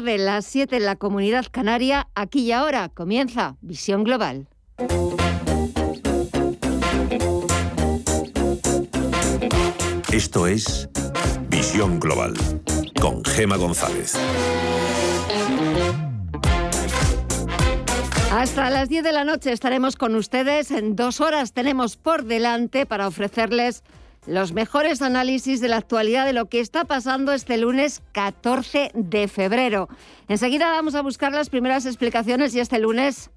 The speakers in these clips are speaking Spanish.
tarde, las 7 en la comunidad canaria, aquí y ahora comienza Visión Global. Esto es Visión Global con Gema González. Hasta las 10 de la noche estaremos con ustedes. En dos horas tenemos por delante para ofrecerles los mejores análisis de la actualidad de lo que está pasando este lunes 14 de febrero. Enseguida vamos a buscar las primeras explicaciones y este lunes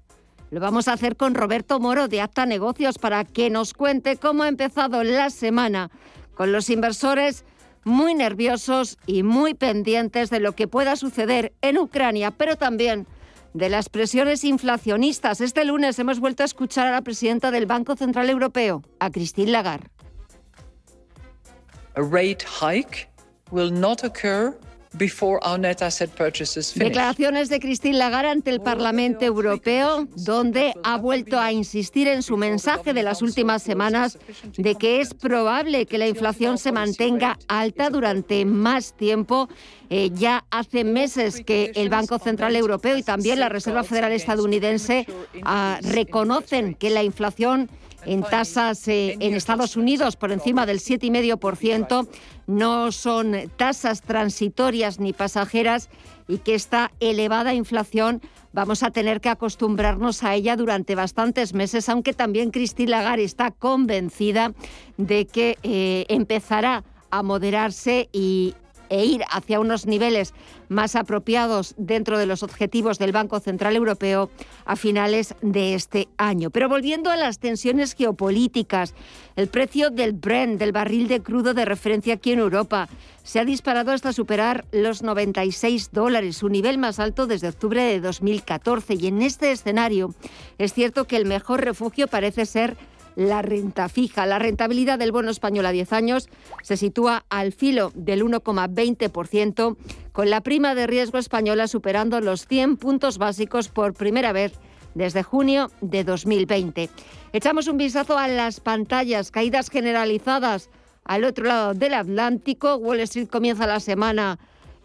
lo vamos a hacer con Roberto Moro de Acta Negocios para que nos cuente cómo ha empezado la semana con los inversores muy nerviosos y muy pendientes de lo que pueda suceder en Ucrania, pero también de las presiones inflacionistas. Este lunes hemos vuelto a escuchar a la presidenta del Banco Central Europeo, a Christine Lagarde. Declaraciones de Christine Lagarde ante el Parlamento Europeo, donde ha vuelto a insistir en su mensaje de las últimas semanas de que es probable que la inflación se mantenga alta durante más tiempo. Eh, ya hace meses que el Banco Central Europeo y también la Reserva Federal estadounidense ah, reconocen que la inflación en tasas eh, en Estados Unidos por encima del 7,5%. No son tasas transitorias ni pasajeras y que esta elevada inflación vamos a tener que acostumbrarnos a ella durante bastantes meses, aunque también Christine Lagarde está convencida de que eh, empezará a moderarse y e ir hacia unos niveles más apropiados dentro de los objetivos del Banco Central Europeo a finales de este año. Pero volviendo a las tensiones geopolíticas, el precio del Brent, del barril de crudo de referencia aquí en Europa, se ha disparado hasta superar los 96 dólares, su nivel más alto desde octubre de 2014. Y en este escenario es cierto que el mejor refugio parece ser la renta fija. La rentabilidad del bono español a 10 años se sitúa al filo del 1,20%, con la prima de riesgo española superando los 100 puntos básicos por primera vez desde junio de 2020. Echamos un vistazo a las pantallas, caídas generalizadas al otro lado del Atlántico. Wall Street comienza la semana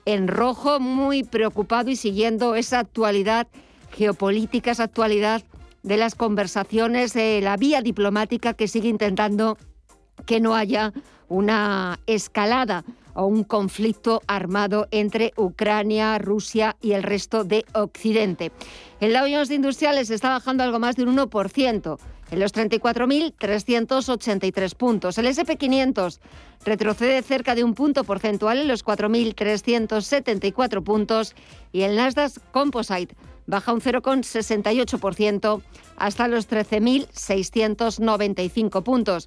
en rojo, muy preocupado y siguiendo esa actualidad geopolítica, esa actualidad de las conversaciones, de la vía diplomática que sigue intentando que no haya una escalada o un conflicto armado entre Ucrania, Rusia y el resto de Occidente. El Dow Jones Industriales está bajando algo más de un 1%, en los 34.383 puntos. El SP500 retrocede cerca de un punto porcentual en los 4.374 puntos y el Nasdaq Composite baja un 0,68% hasta los 13.695 puntos.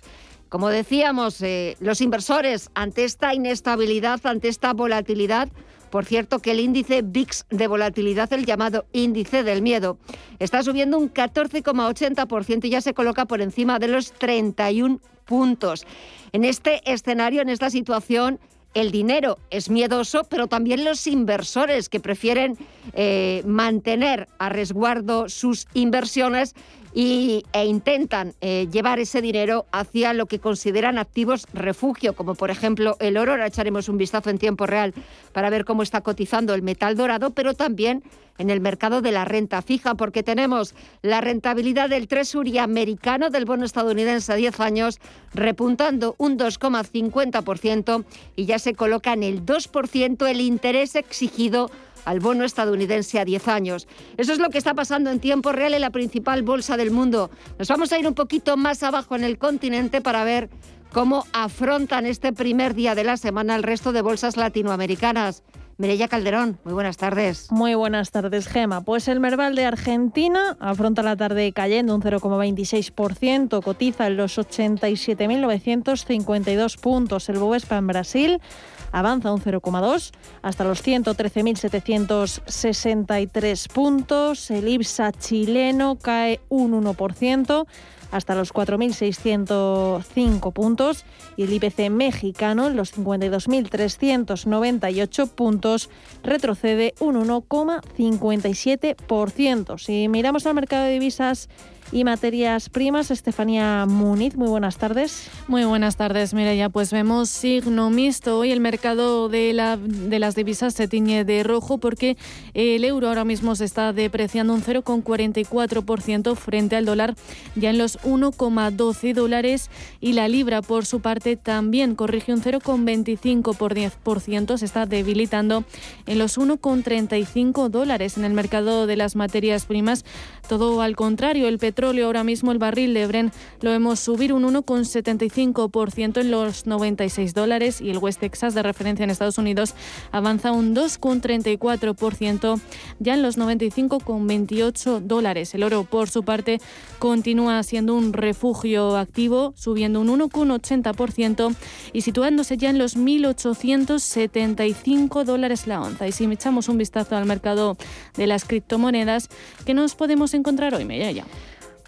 Como decíamos, eh, los inversores ante esta inestabilidad, ante esta volatilidad, por cierto que el índice VIX de volatilidad, el llamado índice del miedo, está subiendo un 14,80% y ya se coloca por encima de los 31 puntos. En este escenario, en esta situación, el dinero es miedoso, pero también los inversores que prefieren eh, mantener a resguardo sus inversiones y, e intentan eh, llevar ese dinero hacia lo que consideran activos refugio, como por ejemplo el oro. Ahora echaremos un vistazo en tiempo real para ver cómo está cotizando el metal dorado, pero también en el mercado de la renta fija, porque tenemos la rentabilidad del Treasury americano del bono estadounidense a 10 años repuntando un 2,50% y ya se coloca en el 2% el interés exigido al bono estadounidense a 10 años. Eso es lo que está pasando en tiempo real en la principal bolsa del mundo. Nos vamos a ir un poquito más abajo en el continente para ver cómo afrontan este primer día de la semana el resto de bolsas latinoamericanas. Mireya Calderón, muy buenas tardes. Muy buenas tardes, Gema. Pues el Merval de Argentina afronta la tarde cayendo un 0,26%, cotiza en los 87.952 puntos. El Bovespa en Brasil avanza un 0,2 hasta los 113.763 puntos. El IPSA chileno cae un 1% hasta los 4.605 puntos y el IPC mexicano en los 52.398 puntos retrocede un 1,57%. Si miramos al mercado de divisas, y materias primas. Estefanía Muniz, muy buenas tardes. Muy buenas tardes, Mireya. Pues vemos signo mixto. Hoy el mercado de, la, de las divisas se tiñe de rojo porque el euro ahora mismo se está depreciando un 0,44% frente al dólar ya en los 1,12 dólares y la libra por su parte también corrige un 0,25 por 10%, se está debilitando en los 1,35 dólares en el mercado de las materias primas. Todo al contrario, el petróleo ahora mismo, el barril de Bren, lo vemos subir un 1,75% en los 96 dólares y el West Texas de referencia en Estados Unidos avanza un 2,34% ya en los 95,28 dólares. El oro, por su parte, continúa siendo un refugio activo, subiendo un 1,80% y situándose ya en los 1.875 dólares la onza. Y si echamos un vistazo al mercado de las criptomonedas, ¿qué nos podemos encontrar hoy, ya.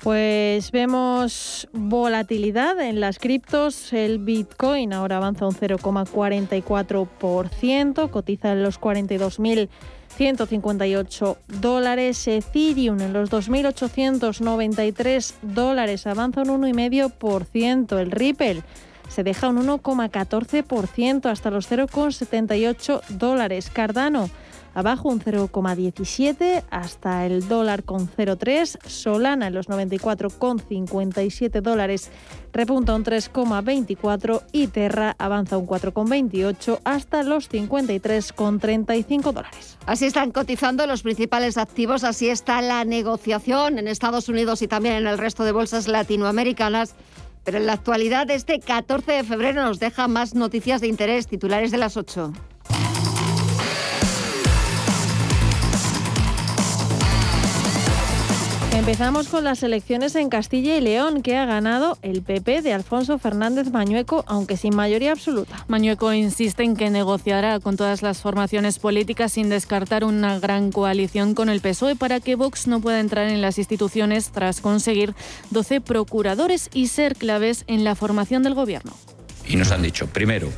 Pues vemos volatilidad en las criptos. El Bitcoin ahora avanza un 0,44%, cotiza en los 42.158 dólares. Ethereum en los 2.893 dólares avanza un 1,5%. El Ripple se deja un 1,14% hasta los 0,78 dólares. Cardano abajo un 0,17 hasta el dólar con 0,3. Solana en los 94,57 dólares repunta un 3,24 y Terra avanza un 4,28 hasta los 53,35 dólares. Así están cotizando los principales activos, así está la negociación en Estados Unidos y también en el resto de bolsas latinoamericanas. Pero en la actualidad, este 14 de febrero nos deja más noticias de interés, titulares de las 8. Empezamos con las elecciones en Castilla y León, que ha ganado el PP de Alfonso Fernández Mañueco, aunque sin mayoría absoluta. Mañueco insiste en que negociará con todas las formaciones políticas sin descartar una gran coalición con el PSOE para que Vox no pueda entrar en las instituciones tras conseguir 12 procuradores y ser claves en la formación del gobierno. Y nos han dicho, primero,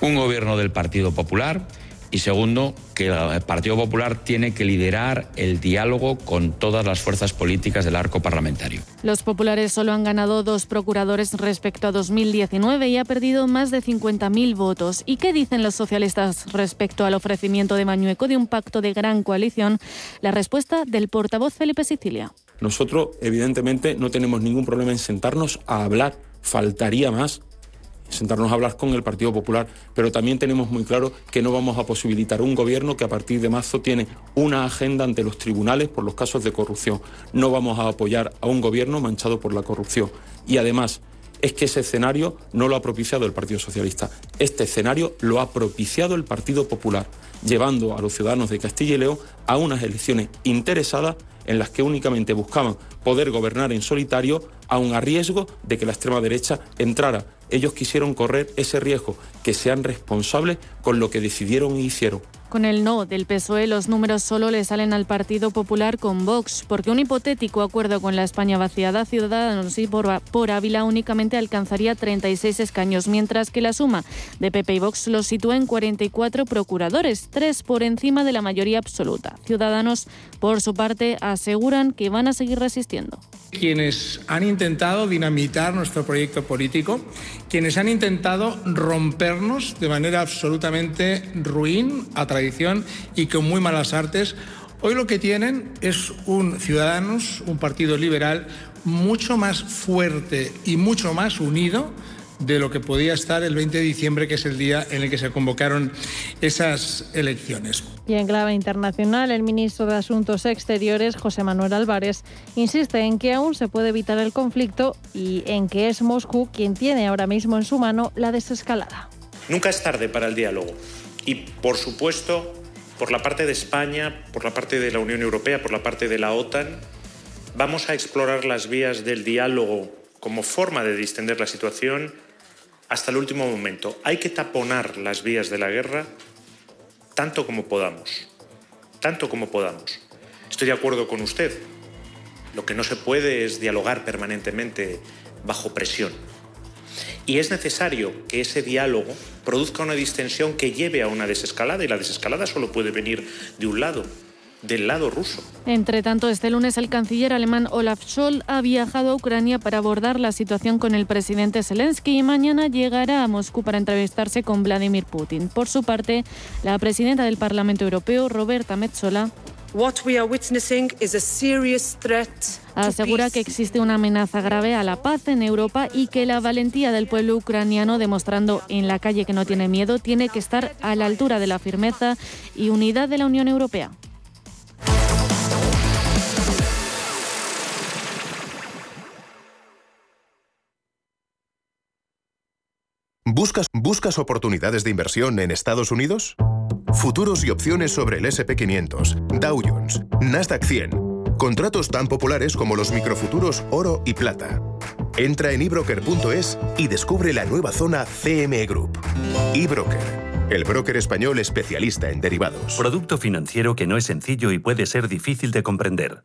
un gobierno del Partido Popular y segundo, que el Partido Popular tiene que liderar el diálogo con todas las fuerzas políticas del arco parlamentario. Los populares solo han ganado dos procuradores respecto a 2019 y ha perdido más de 50.000 votos. ¿Y qué dicen los socialistas respecto al ofrecimiento de Mañueco de un pacto de gran coalición? La respuesta del portavoz Felipe Sicilia. Nosotros, evidentemente, no tenemos ningún problema en sentarnos a hablar. Faltaría más sentarnos a hablar con el Partido Popular, pero también tenemos muy claro que no vamos a posibilitar un gobierno que a partir de marzo tiene una agenda ante los tribunales por los casos de corrupción. No vamos a apoyar a un gobierno manchado por la corrupción. Y además, es que ese escenario no lo ha propiciado el Partido Socialista. Este escenario lo ha propiciado el Partido Popular, llevando a los ciudadanos de Castilla y León a unas elecciones interesadas en las que únicamente buscaban poder gobernar en solitario, aun a riesgo de que la extrema derecha entrara ellos quisieron correr ese riesgo, que sean responsables con lo que decidieron e hicieron. Con el no del PSOE, los números solo le salen al Partido Popular con Vox, porque un hipotético acuerdo con la España vaciada, Ciudadanos y por, por Ávila únicamente alcanzaría 36 escaños, mientras que la suma de PP y Vox los sitúa en 44 procuradores, tres por encima de la mayoría absoluta. Ciudadanos, por su parte, aseguran que van a seguir resistiendo. Quienes han intentado dinamitar nuestro proyecto político, quienes han intentado rompernos de manera absolutamente ruin a través y con muy malas artes. Hoy lo que tienen es un Ciudadanos, un partido liberal, mucho más fuerte y mucho más unido de lo que podía estar el 20 de diciembre, que es el día en el que se convocaron esas elecciones. Y en clave internacional, el ministro de Asuntos Exteriores, José Manuel Álvarez, insiste en que aún se puede evitar el conflicto y en que es Moscú quien tiene ahora mismo en su mano la desescalada. Nunca es tarde para el diálogo. Y, por supuesto, por la parte de España, por la parte de la Unión Europea, por la parte de la OTAN, vamos a explorar las vías del diálogo como forma de distender la situación hasta el último momento. Hay que taponar las vías de la guerra tanto como podamos, tanto como podamos. Estoy de acuerdo con usted. Lo que no se puede es dialogar permanentemente bajo presión. Y es necesario que ese diálogo produzca una distensión que lleve a una desescalada y la desescalada solo puede venir de un lado. Del lado ruso. Entre tanto, este lunes el canciller alemán Olaf Scholz ha viajado a Ucrania para abordar la situación con el presidente Zelensky y mañana llegará a Moscú para entrevistarse con Vladimir Putin. Por su parte, la presidenta del Parlamento Europeo, Roberta Metsola, Asegura que existe una amenaza grave a la paz en Europa y que la valentía del pueblo ucraniano, demostrando en la calle que no tiene miedo, tiene que estar a la altura de la firmeza y unidad de la Unión Europea. ¿Buscas, ¿Buscas oportunidades de inversión en Estados Unidos? Futuros y opciones sobre el SP500, Dow Jones, Nasdaq 100. Contratos tan populares como los microfuturos oro y plata. Entra en ebroker.es y descubre la nueva zona CME Group. eBroker, el broker español especialista en derivados. Producto financiero que no es sencillo y puede ser difícil de comprender.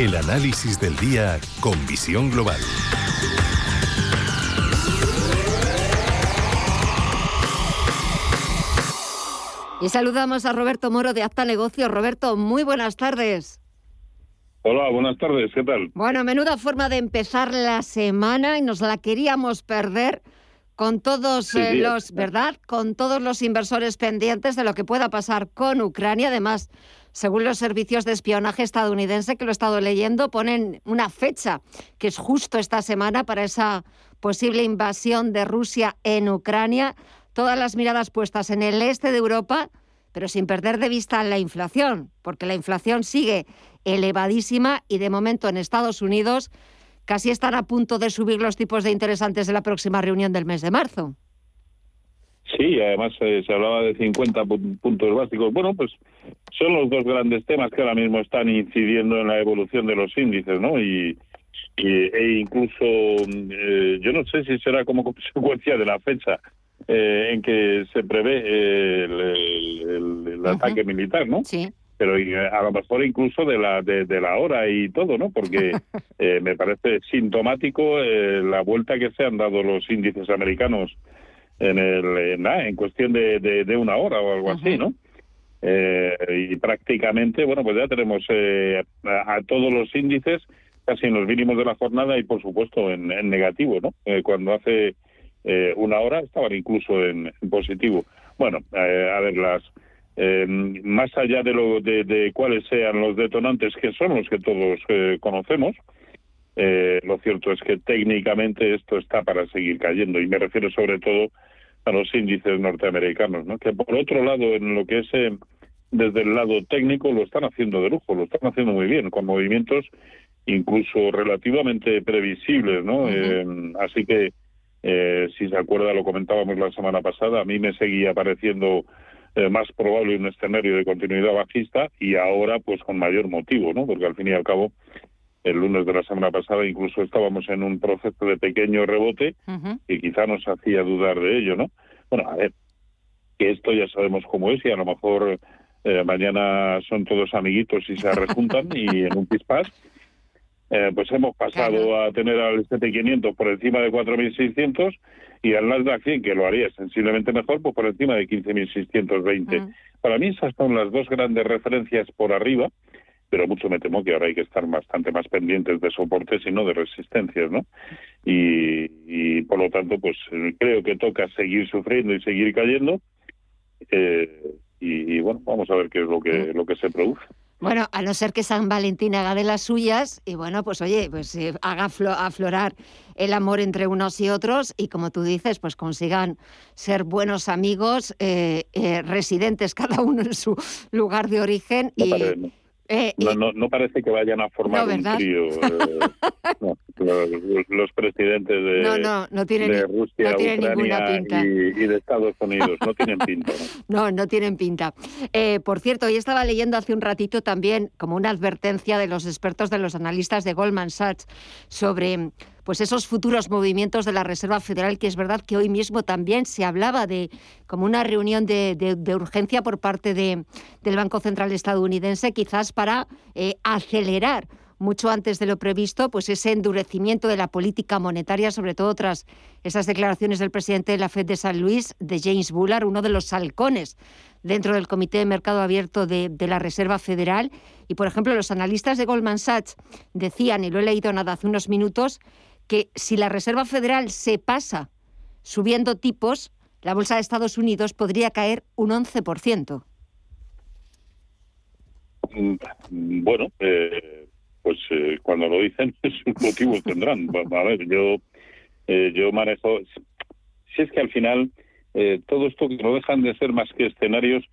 El análisis del día con visión global. Y saludamos a Roberto Moro de Acta Negocios. Roberto, muy buenas tardes. Hola, buenas tardes, ¿qué tal? Bueno, menuda forma de empezar la semana y nos la queríamos perder con todos eh, los, ¿verdad? Con todos los inversores pendientes de lo que pueda pasar con Ucrania. Además, según los servicios de espionaje estadounidense que lo he estado leyendo, ponen una fecha, que es justo esta semana, para esa posible invasión de Rusia en Ucrania. Todas las miradas puestas en el este de Europa, pero sin perder de vista la inflación, porque la inflación sigue elevadísima y de momento en Estados Unidos casi están a punto de subir los tipos de interés antes de la próxima reunión del mes de marzo. Sí, además eh, se hablaba de 50 puntos básicos. Bueno, pues son los dos grandes temas que ahora mismo están incidiendo en la evolución de los índices, ¿no? Y, e incluso, eh, yo no sé si será como consecuencia de la fecha eh, en que se prevé el, ataque militar, ¿no? Sí. Pero a lo mejor incluso de la de, la hora y todo, ¿no? Porque me parece sintomático la vuelta que se han dado los índices americanos en, el, en, cuestión de, de, una hora o algo así, ¿no? Eh, y prácticamente, bueno, pues ya tenemos eh, a, todos los índices casi en los mínimos de la jornada y, por supuesto, en, negativo, ¿no? Eh, cuando hace una hora estaban incluso en, positivo. Bueno, a ver, las más allá de, lo, de, de, cuáles sean los detonantes, que son los que todos conocemos, lo cierto es que técnicamente esto está para seguir cayendo y me refiero sobre todo a los índices norteamericanos, ¿no? que por otro lado, en lo que es eh, desde el lado técnico, lo están haciendo de lujo, lo están haciendo muy bien, con movimientos incluso relativamente previsibles, ¿no? Eh, así que, eh, si se acuerda, lo comentábamos la semana pasada, a mí me seguía pareciendo más probable un escenario de continuidad bajista y ahora, pues, con mayor motivo, ¿no? Porque al fin y al cabo, el lunes de la semana pasada incluso estábamos en un proceso de pequeño rebote y quizá nos hacía dudar de ello, ¿no? Bueno, a ver, que esto ya sabemos cómo es y a lo mejor eh, mañana son todos amiguitos y se rejuntan y en un pispás, eh, pues hemos pasado a tener al SP500 por encima de 4.600 y al Nasdaq 100, que lo haría sensiblemente mejor, pues por encima de 15.620. Para mí esas son las dos grandes referencias por arriba pero mucho me temo que ahora hay que estar bastante más pendientes de soportes y no de resistencias, ¿no? Y, por lo tanto, pues creo que toca seguir sufriendo y seguir cayendo. Eh, y, bueno, vamos a ver qué es lo que, lo que se produce. Bueno, a no ser que San Valentín haga de las suyas y bueno, pues oye, pues eh, haga aflorar el amor entre unos y otros y como tú dices, pues consigan ser buenos amigos, eh, residentes cada uno en su lugar de origen y, eh, no, no, parece que vayan a formar un trío. Eh, los, presidentes de, Rusia, Ucrania y, de Estados Unidos. No tienen pinta. No, no, tienen pinta. Eh, por cierto, hoy estaba leyendo hace un ratito también como una advertencia de los expertos de los analistas de Goldman Sachs sobre pues esos futuros movimientos de la Reserva Federal, que es verdad que hoy mismo también se hablaba de como una reunión de, urgencia por parte de, del Banco Central estadounidense, quizás para eh, acelerar mucho antes de lo previsto, pues ese endurecimiento de la política monetaria, sobre todo tras esas declaraciones del presidente de la Fed de San Luis, de James Bullard, uno de los halcones dentro del Comité de Mercado Abierto de, de, la Reserva Federal. Y, por ejemplo, los analistas de Goldman Sachs decían, y lo he leído nada hace unos minutos, que si la Reserva Federal se pasa subiendo tipos, la bolsa de Estados Unidos podría caer un 11%. Mm, bueno, eh, pues eh, cuando lo dicen, sus motivos tendrán. A ver, yo, eh, yo manejo. Si es que al final todo esto que no dejan de ser más que escenarios,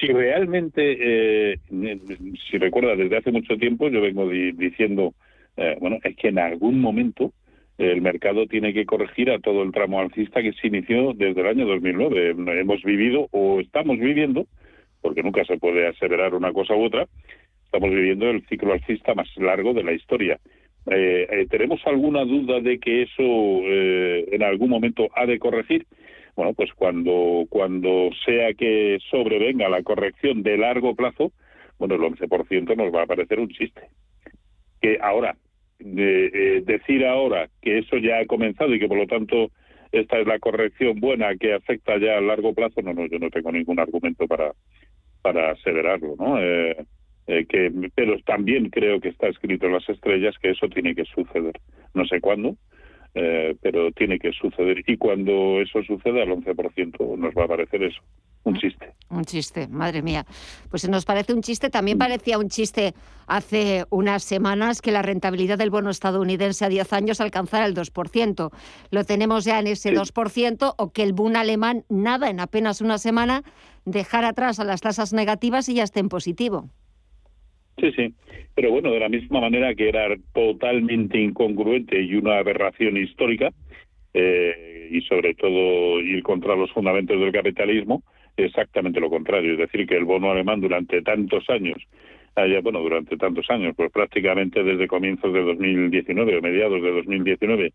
si realmente, si recuerda, desde hace mucho tiempo yo vengo diciendo, bueno, es que en algún momento el mercado tiene que corregir a todo el tramo alcista que se inició desde el año 2009. Hemos vivido o estamos viviendo, porque nunca se puede aseverar una cosa u otra, Estamos viviendo el ciclo alcista más largo de la historia. Eh, eh, ¿Tenemos alguna duda de que eso eh, en algún momento ha de corregir? Bueno, pues cuando, cuando sea que sobrevenga la corrección de largo plazo, bueno, el 11% nos va a parecer un chiste. Que ahora, decir ahora que eso ya ha comenzado y que por lo tanto esta es la corrección buena que afecta ya a largo plazo, no, no, yo no tengo ningún argumento para, para aseverarlo, ¿no? Eh, que, pero también creo que está escrito en las estrellas que eso tiene que suceder. No sé cuándo, eh, pero tiene que suceder. Y cuando eso suceda, al 11% nos va a parecer eso. Un chiste. Un chiste, madre mía. Pues se nos parece un chiste. También parecía un chiste hace unas semanas que la rentabilidad del bono estadounidense a 10 años alcanzara el 2%. Lo tenemos ya en ese 2% o que el boom alemán, nada, en apenas una semana, dejar atrás a las tasas negativas y ya esté en positivo. Sí, sí. Pero bueno, de la misma manera que era totalmente incongruente y una aberración histórica, eh, y sobre todo ir contra los fundamentos del capitalismo, exactamente lo contrario. Es decir, que el bono alemán durante tantos años, haya, bueno, durante tantos años, pues prácticamente desde comienzos de 2019 o mediados de 2019,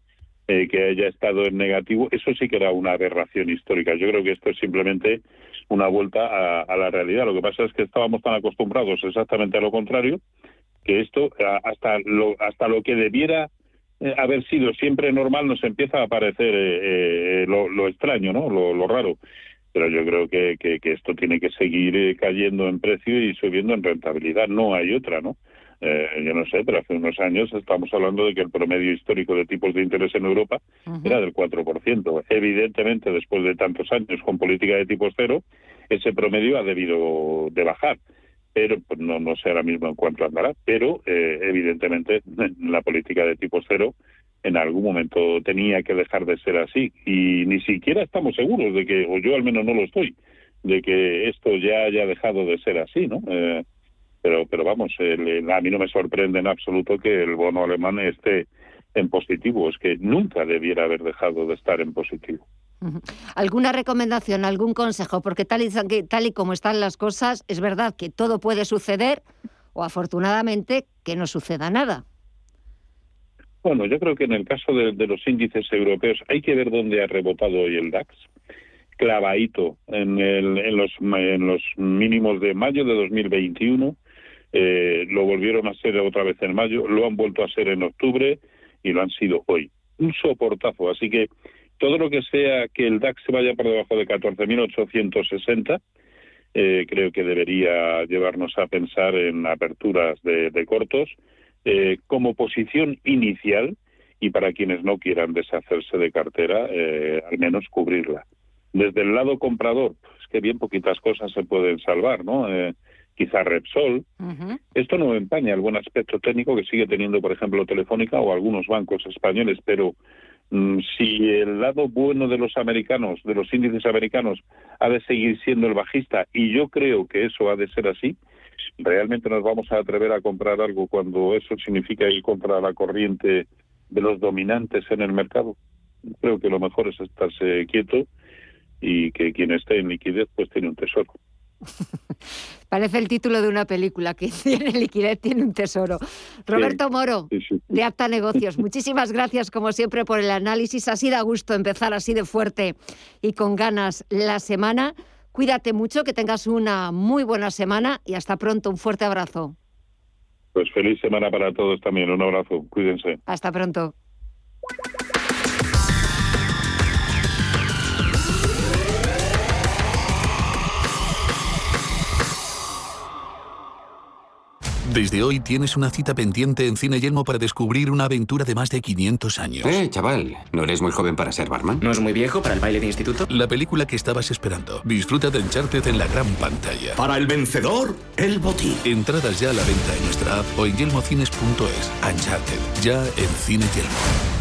eh, que haya estado en negativo, eso sí que era una aberración histórica. Yo creo que esto es simplemente una vuelta a, la realidad. Lo que pasa es que estábamos tan acostumbrados exactamente a lo contrario que esto hasta lo hasta lo que debiera eh, haber sido siempre normal nos empieza a parecer eh, lo, extraño, ¿no? Lo, raro. Pero yo creo que, que esto tiene que seguir cayendo en precio y subiendo en rentabilidad. No hay otra, ¿no? Eh, yo no sé, pero hace unos años estamos hablando de que el promedio histórico de tipos de interés en Europa era del 4%. Evidentemente, después de tantos años con política de tipos cero, ese promedio ha debido de bajar. Pero pues, no, no sé ahora mismo en cuánto andará, pero eh, evidentemente la política de tipos cero en algún momento tenía que dejar de ser así. Y ni siquiera estamos seguros de que, o yo al menos no lo estoy, de que esto ya haya dejado de ser así, ¿no? Eh, pero pero vamos a mí no me sorprende en absoluto que el bono alemán esté en positivo es que nunca debiera haber dejado de estar en positivo ¿Alguna recomendación, algún consejo? Porque tal y, tal y como están las cosas, es verdad que todo puede suceder o afortunadamente que no suceda nada. Bueno, yo creo que en el caso de, los índices europeos hay que ver dónde ha rebotado hoy el DAX clavadito en, el, en, los, en los mínimos de mayo de 2021 eh, lo volvieron a hacer otra vez en mayo, lo han vuelto a hacer en octubre y lo han sido hoy. Un soportazo, así que todo lo que sea que el DAX se vaya por debajo de 14.860, eh, creo que debería llevarnos a pensar en aperturas de, cortos eh, como posición inicial y para quienes no quieran deshacerse de cartera, eh, al menos cubrirla. Desde el lado comprador, pues que bien poquitas cosas se pueden salvar, ¿no? quizá Repsol. Esto no empaña el buen aspecto técnico que sigue teniendo, por ejemplo, Telefónica o algunos bancos españoles, pero mm, si el lado bueno de los americanos, de los índices americanos, ha de seguir siendo el bajista, y yo creo que eso ha de ser así, realmente nos vamos a atrever a comprar algo cuando eso significa ir contra la corriente de los dominantes en el mercado. Creo que lo mejor es estarse quieto y que quien esté en liquidez pues tiene un tesoro. Parece el título de una película, que tiene liquidez, tiene un tesoro. Roberto Moro, de Apta Negocios, muchísimas gracias como siempre por el análisis. Ha sido a gusto empezar así de fuerte y con ganas la semana. Cuídate mucho, que tengas una muy buena semana y hasta pronto. Un fuerte abrazo. Pues feliz semana para todos también. Un abrazo. Cuídense. Hasta pronto. Desde hoy tienes una cita pendiente en Cine Yelmo para descubrir una aventura de más de 500 años. Eh, chaval, ¿no eres muy joven para ser barman? ¿No es muy viejo para el baile de instituto? La película que estabas esperando. Disfruta de Uncharted en la gran pantalla. Para el vencedor, el botín. Entradas ya a la venta en nuestra app o en yelmocines.es. Uncharted, ya en Cine Yelmo.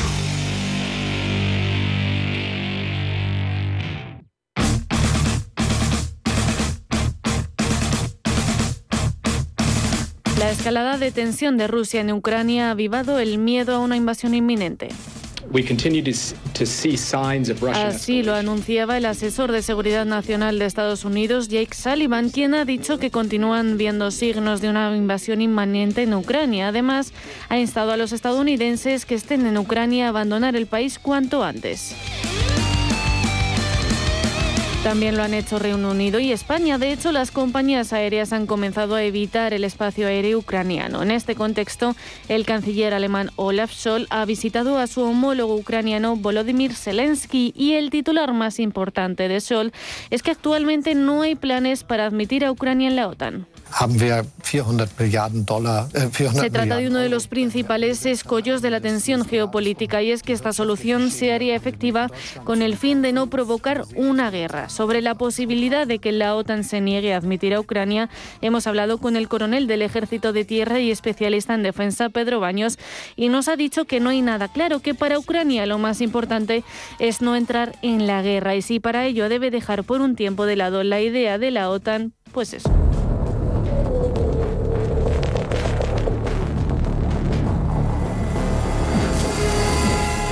La escalada de tensión de Rusia en Ucrania ha avivado el miedo a una invasión inminente. Así lo anunciaba el asesor de Seguridad Nacional de Estados Unidos, Jake Sullivan, quien ha dicho que continúan viendo signos de una invasión inminente en Ucrania. Además, ha instado a los estadounidenses que estén en Ucrania a abandonar el país cuanto antes. También lo han hecho Reino Unido y España. De hecho, las compañías aéreas han comenzado a evitar el espacio aéreo ucraniano. En este contexto, el canciller alemán Olaf Scholz ha visitado a su homólogo ucraniano Volodymyr Zelensky y el titular más importante de Scholz es que actualmente no hay planes para admitir a Ucrania en la OTAN. Äh, Se trata de uno de los principales escollos de la tensión geopolítica y es que esta solución se haría efectiva con el fin de no provocar una guerra. Sobre la posibilidad de que la OTAN se niegue a admitir a Ucrania, hemos hablado con el coronel del Ejército de Tierra y especialista en defensa, Pedro Baños, y nos ha dicho que no hay nada claro, que para Ucrania lo más importante es no entrar en la guerra y si para ello debe dejar por un tiempo de lado la idea de la OTAN, pues eso.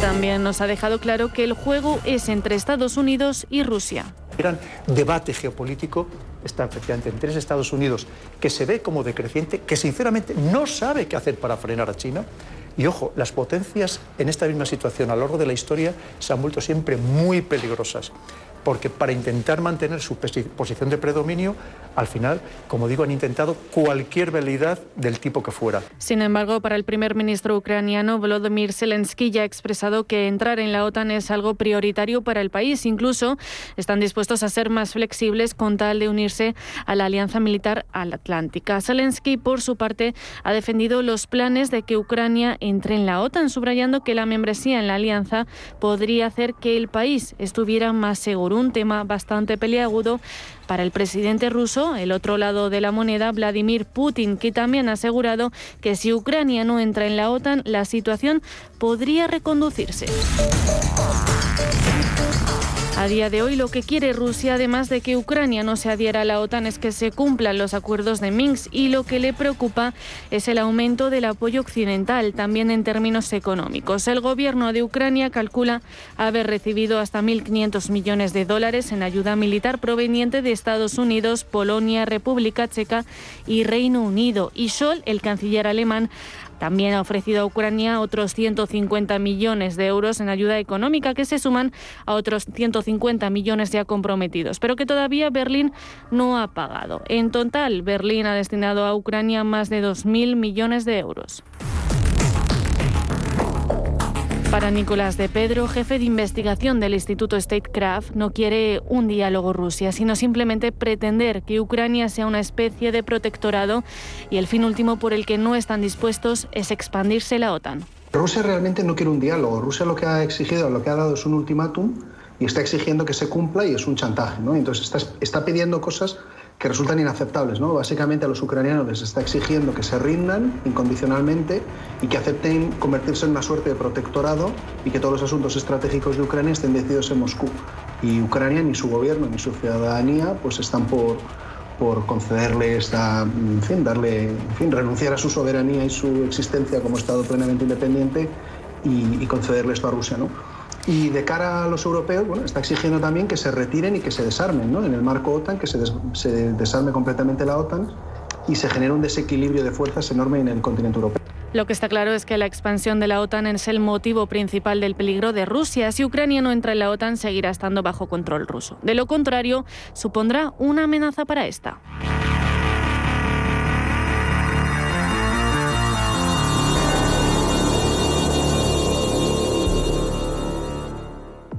También nos ha dejado claro que el juego es entre Estados Unidos y Rusia. Gran debate geopolítico está efectivamente entre Estados Unidos, que se ve como decreciente, que sinceramente no sabe qué hacer para frenar a China. Y ojo, las potencias en esta misma situación a lo largo de la historia se han vuelto siempre muy peligrosas porque para intentar mantener su posición de predominio, al final, como digo, han intentado cualquier veleidad del tipo que fuera. Sin embargo, para el primer ministro ucraniano, Volodymyr Zelensky ya ha expresado que entrar en la OTAN es algo prioritario para el país. Incluso están dispuestos a ser más flexibles con tal de unirse a la alianza militar atlántica. Zelensky, por su parte, ha defendido los planes de que Ucrania entre en la OTAN, subrayando que la membresía en la alianza podría hacer que el país estuviera más seguro un tema bastante peliagudo para el presidente ruso, el otro lado de la moneda, Vladimir Putin, que también ha asegurado que si Ucrania no entra en la OTAN, la situación podría reconducirse. A día de hoy lo que quiere Rusia, además de que Ucrania no se adhiera a la OTAN, es que se cumplan los acuerdos de Minsk y lo que le preocupa es el aumento del apoyo occidental, también en términos económicos. El gobierno de Ucrania calcula haber recibido hasta 1.500 millones de dólares en ayuda militar proveniente de Estados Unidos, Polonia, República Checa y Reino Unido. Y Scholz, el canciller alemán, también ha ofrecido a Ucrania otros 150 millones de euros en ayuda económica que se suman a otros 150 millones ya comprometidos, pero que todavía Berlín no ha pagado. En total, Berlín ha destinado a Ucrania más de 2.000 millones de euros. Para Nicolás de Pedro, jefe de investigación del Instituto Statecraft, no quiere un diálogo Rusia, sino simplemente pretender que Ucrania sea una especie de protectorado y el fin último por el que no están dispuestos es expandirse la OTAN. Rusia realmente no quiere un diálogo. Rusia lo que ha exigido, lo que ha dado es un ultimátum y está exigiendo que se cumpla y es un chantaje. ¿no? Entonces está, está pidiendo cosas que resultan inaceptables. ¿no? Básicamente a los ucranianos les está exigiendo que se rindan incondicionalmente y que acepten convertirse en una suerte de protectorado y que todos los asuntos estratégicos de Ucrania estén decididos en Moscú. Y Ucrania, ni su gobierno, ni su ciudadanía, pues están por, por concederle esta, en fin, darle, fin, renunciar a su soberanía y su existencia como Estado plenamente independiente y, y concederle esto a Rusia. ¿no? Y de cara a los europeos, bueno, está exigiendo también que se retiren y que se desarmen, ¿no? En el marco OTAN, que se, des se desarme completamente la OTAN y se genera un desequilibrio de fuerzas enorme en el continente europeo. Lo que está claro es que la expansión de la OTAN es el motivo principal del peligro de Rusia. Si Ucrania no entra en la OTAN, seguirá estando bajo control ruso. De lo contrario, supondrá una amenaza para esta.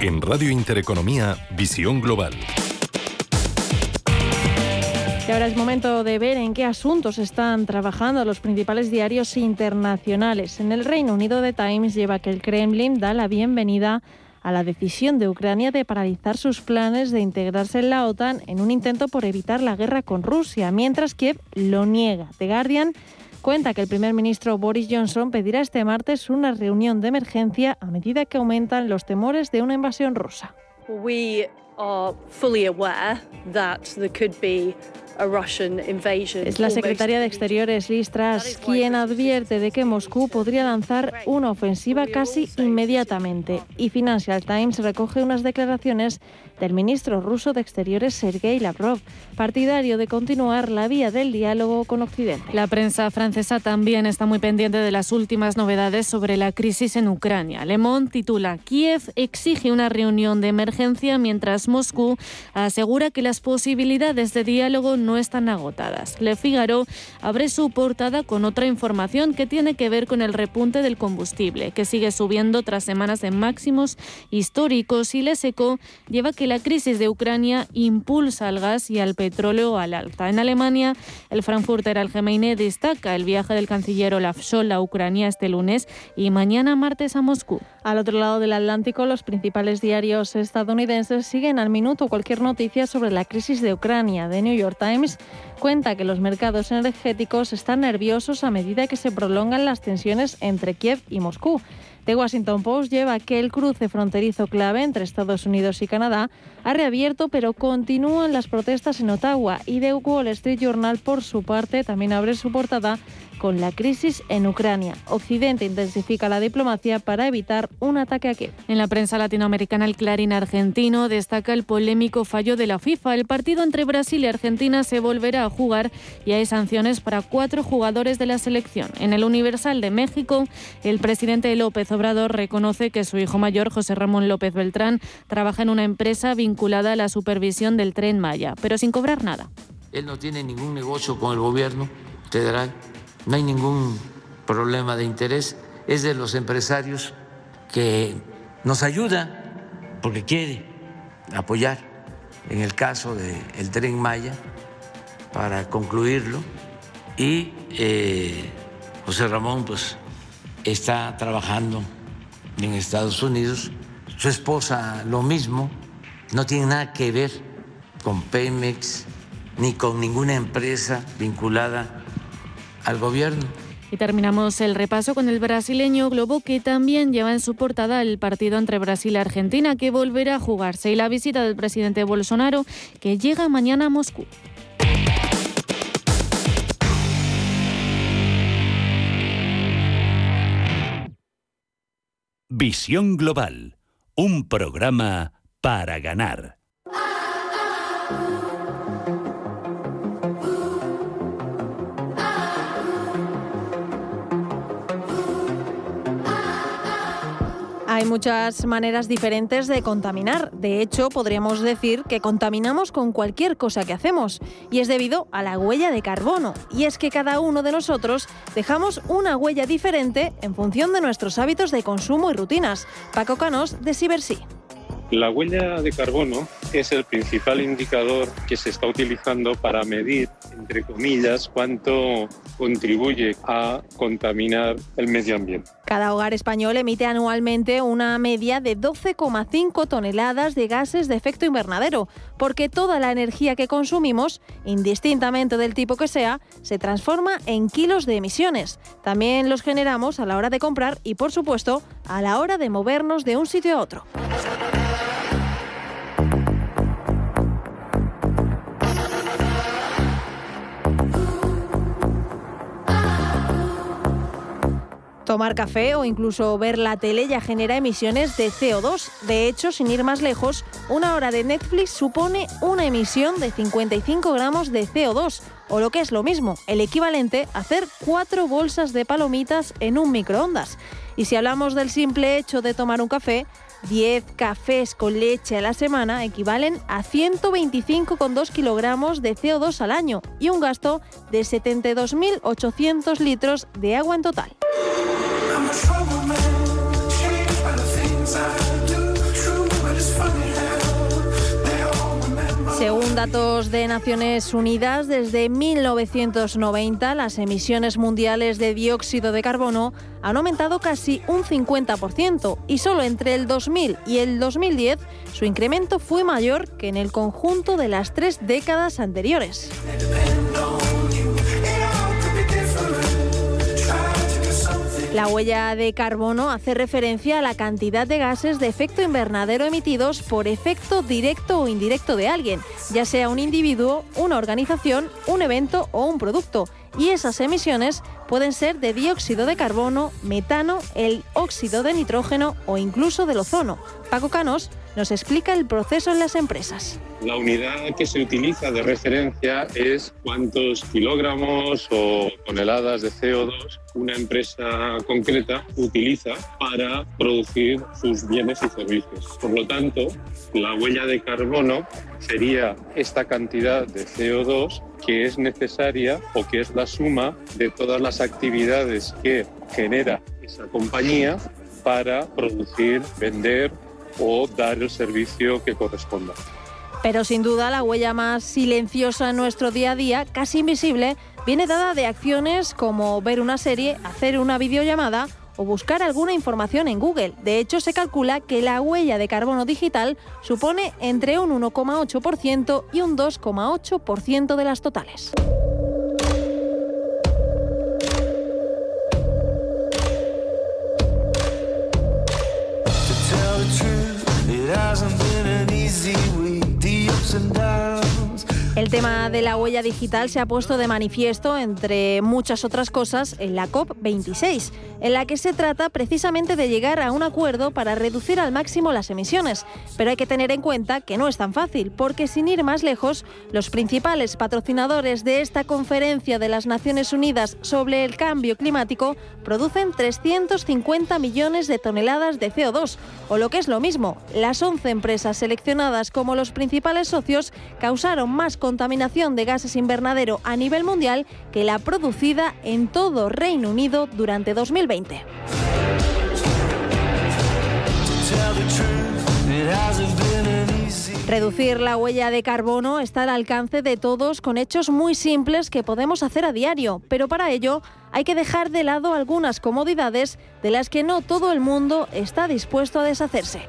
En Radio Intereconomía, Visión Global. Y ahora es momento de ver en qué asuntos están trabajando los principales diarios internacionales. En el Reino Unido, The Times lleva que el Kremlin da la bienvenida a la decisión de Ucrania de paralizar sus planes de integrarse en la OTAN en un intento por evitar la guerra con Rusia, mientras Kiev lo niega. The Guardian cuenta que el primer ministro Boris Johnson pedirá este martes una reunión de emergencia a medida que aumentan los temores de una invasión rusa. We are fully aware that there could be. Es la secretaria de Exteriores Liz Truss quien advierte de que Moscú podría lanzar una ofensiva casi inmediatamente. Y Financial Times recoge unas declaraciones del ministro ruso de Exteriores Sergei Lavrov, partidario de continuar la vía del diálogo con Occidente. La prensa francesa también está muy pendiente de las últimas novedades sobre la crisis en Ucrania. Le Monde titula Kiev exige una reunión de emergencia mientras Moscú asegura que las posibilidades de diálogo no están agotadas. Le Figaro abre su portada con otra información que tiene que ver con el repunte del combustible, que sigue subiendo tras semanas de máximos históricos y Le Seco lleva que la crisis de Ucrania impulsa al gas y al petróleo al alta. En Alemania, el Frankfurter Allgemeine destaca el viaje del canciller Olaf Scholz a Ucrania este lunes y mañana martes a Moscú. Al otro lado del Atlántico, los principales diarios estadounidenses siguen al minuto cualquier noticia sobre la crisis de Ucrania. The New York Cuenta que los mercados energéticos están nerviosos a medida que se prolongan las tensiones entre Kiev y Moscú. The Washington Post lleva que el cruce fronterizo clave entre Estados Unidos y Canadá ha reabierto, pero continúan las protestas en Ottawa. Y The Wall Street Journal, por su parte, también abre su portada con la crisis en Ucrania. Occidente intensifica la diplomacia para evitar un ataque a Kiev. En la prensa latinoamericana, el Clarín argentino destaca el polémico fallo de la FIFA. El partido entre Brasil y Argentina se volverá a jugar y hay sanciones para cuatro jugadores de la selección. En el Universal de México, el presidente López Obrador reconoce que su hijo mayor, José Ramón López Beltrán, trabaja en una empresa vinculada a la supervisión del tren Maya, pero sin cobrar nada. Él no tiene ningún negocio con el gobierno federal no hay ningún problema de interés, es de los empresarios que nos ayuda porque quiere apoyar en el caso del tren Maya para concluirlo. Y eh, José Ramón pues está trabajando en Estados Unidos, su esposa lo mismo, no tiene nada que ver con Pemex ni con ninguna empresa vinculada al gobierno. Y terminamos el repaso con el brasileño Globo, que también lleva en su portada el partido entre Brasil y Argentina, que volverá a jugarse, y la visita del presidente Bolsonaro, que llega mañana a Moscú. Visión Global Un programa para ganar. Hay muchas maneras diferentes de contaminar. De hecho, podríamos decir que contaminamos con cualquier cosa que hacemos. Y es debido a la huella de carbono. Y es que cada uno de nosotros dejamos una huella diferente en función de nuestros hábitos de consumo y rutinas. Paco Canos, de Cibersí. La huella de carbono es el principal indicador que se está utilizando para medir, entre comillas, cuánto contribuye a contaminar el medio ambiente. Cada hogar español emite anualmente una media de 12,5 toneladas de gases de efecto invernadero, porque toda la energía que consumimos, indistintamente del tipo que sea, se transforma en kilos de emisiones. También los generamos a la hora de comprar y, por supuesto, a la hora de movernos de un sitio a otro. Tomar café o incluso ver la tele ya genera emisiones de CO2. De hecho, sin ir más lejos, una hora de Netflix supone una emisión de 55 gramos de CO2, o lo que es lo mismo, el equivalente a hacer cuatro bolsas de palomitas en un microondas. Y si hablamos del simple hecho de tomar un café, 10 cafés con leche a la semana equivalen a 125,2 kilogramos de CO2 al año y un gasto de 72.800 litros de agua en total. Según datos de Naciones Unidas, desde 1990 las emisiones mundiales de dióxido de carbono han aumentado casi un 50% y solo entre el 2000 y el 2010 su incremento fue mayor que en el conjunto de las tres décadas anteriores. La huella de carbono hace referencia a la cantidad de gases de efecto invernadero emitidos por efecto directo o indirecto de alguien, ya sea un individuo, una organización, un evento o un producto. Y esas emisiones pueden ser de dióxido de carbono, metano, el óxido de nitrógeno o incluso del ozono. Paco Canos nos explica el proceso en las empresas. La unidad que se utiliza de referencia es cuántos kilogramos o toneladas de CO2 una empresa concreta utiliza para producir sus bienes y servicios. Por lo tanto, la huella de carbono sería esta cantidad de CO2 que es necesaria o que es la suma de todas las actividades que genera esa compañía para producir, vender o dar el servicio que corresponda. Pero sin duda la huella más silenciosa en nuestro día a día, casi invisible, viene dada de acciones como ver una serie, hacer una videollamada o buscar alguna información en Google. De hecho, se calcula que la huella de carbono digital supone entre un 1,8% y un 2,8% de las totales. It hasn't been an easy week, the ups and downs. El tema de la huella digital se ha puesto de manifiesto, entre muchas otras cosas, en la COP26, en la que se trata precisamente de llegar a un acuerdo para reducir al máximo las emisiones. Pero hay que tener en cuenta que no es tan fácil, porque sin ir más lejos, los principales patrocinadores de esta conferencia de las Naciones Unidas sobre el cambio climático producen 350 millones de toneladas de CO2, o lo que es lo mismo, las 11 empresas seleccionadas como los principales socios causaron más de gases invernadero a nivel mundial que la producida en todo Reino Unido durante 2020. Reducir la huella de carbono está al alcance de todos con hechos muy simples que podemos hacer a diario, pero para ello hay que dejar de lado algunas comodidades de las que no todo el mundo está dispuesto a deshacerse.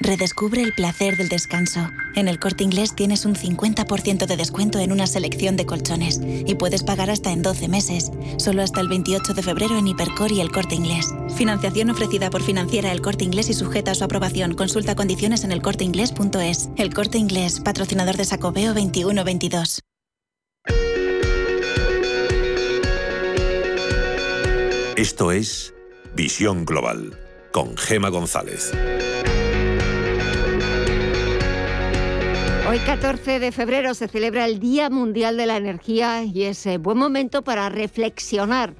Redescubre el placer del descanso. En el corte inglés tienes un 50% de descuento en una selección de colchones y puedes pagar hasta en 12 meses, solo hasta el 28 de febrero en Hipercor y el corte inglés. Financiación ofrecida por financiera el corte inglés y sujeta a su aprobación. Consulta condiciones en elcorteinglés.es. El corte inglés, patrocinador de Sacobeo 2122. Esto es Visión Global con Gema González. Hoy 14 de febrero se celebra el Día Mundial de la Energía y es eh, buen momento para reflexionar